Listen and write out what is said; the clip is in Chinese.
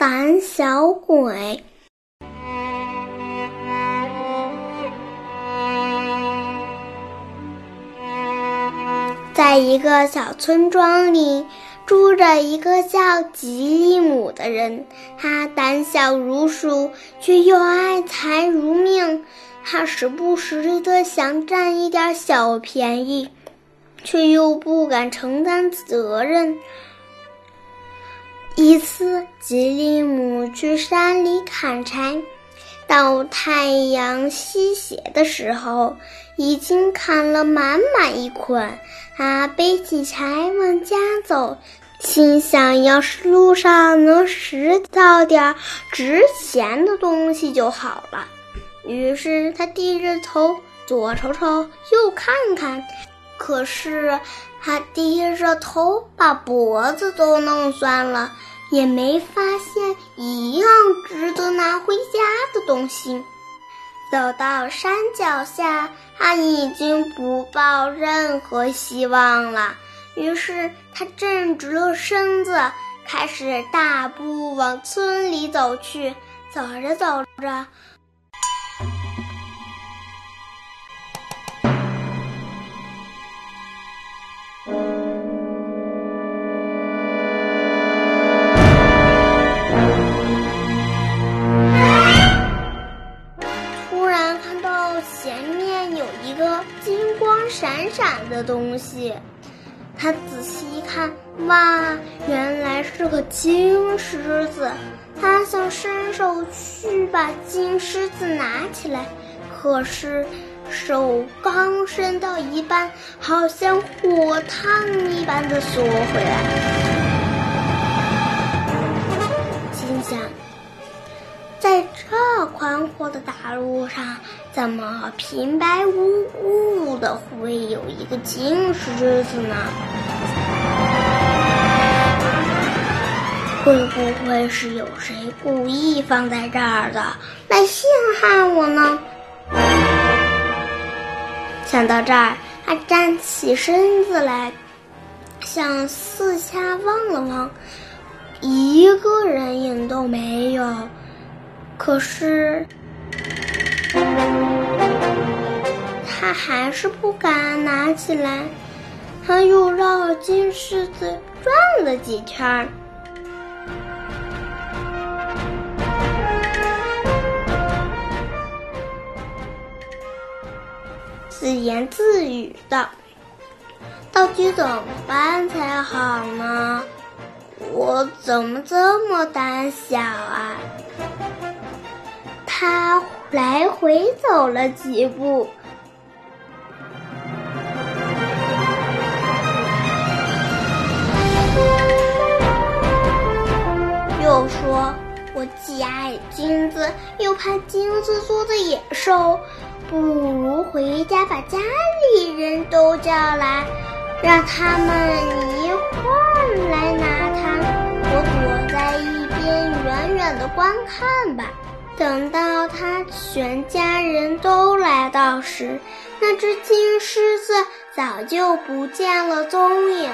胆小鬼。在一个小村庄里，住着一个叫吉姆的人。他胆小如鼠，却又爱财如命。他时不时的想占一点小便宜，却又不敢承担责任。一次，吉利姆去山里砍柴，到太阳西斜的时候，已经砍了满满一捆。他背起柴往家走，心想：要是路上能拾到点值钱的东西就好了。于是他低着头，左瞅瞅，右看看，可是他低着头，把脖子都弄酸了。也没发现一样值得拿回家的东西。走到山脚下，他已经不抱任何希望了。于是他正直了身子，开始大步往村里走去。走着走着。闪的东西，他仔细一看，哇，原来是个金狮子。他想伸手去把金狮子拿起来，可是手刚伸到一半，好像火烫一般的缩回来。心想。在这宽阔的大路上，怎么平白无故的会有一个金狮子呢？会不会是有谁故意放在这儿的，来陷害我呢？想到这儿，他站起身子来，向四下望了望，一个人影都没有。可是，他还是不敢拿起来。他又绕金狮子转了几圈，自言自语道：“到底怎么办才好呢？我怎么这么胆小啊？”他来回走了几步，又说：“我既爱金子，又怕金子做的野兽，不如回家把家里人都叫来，让他们一块儿来拿它。我躲在一边，远远的观看吧。”等到他全家人都来到时，那只金狮子早就不见了踪影。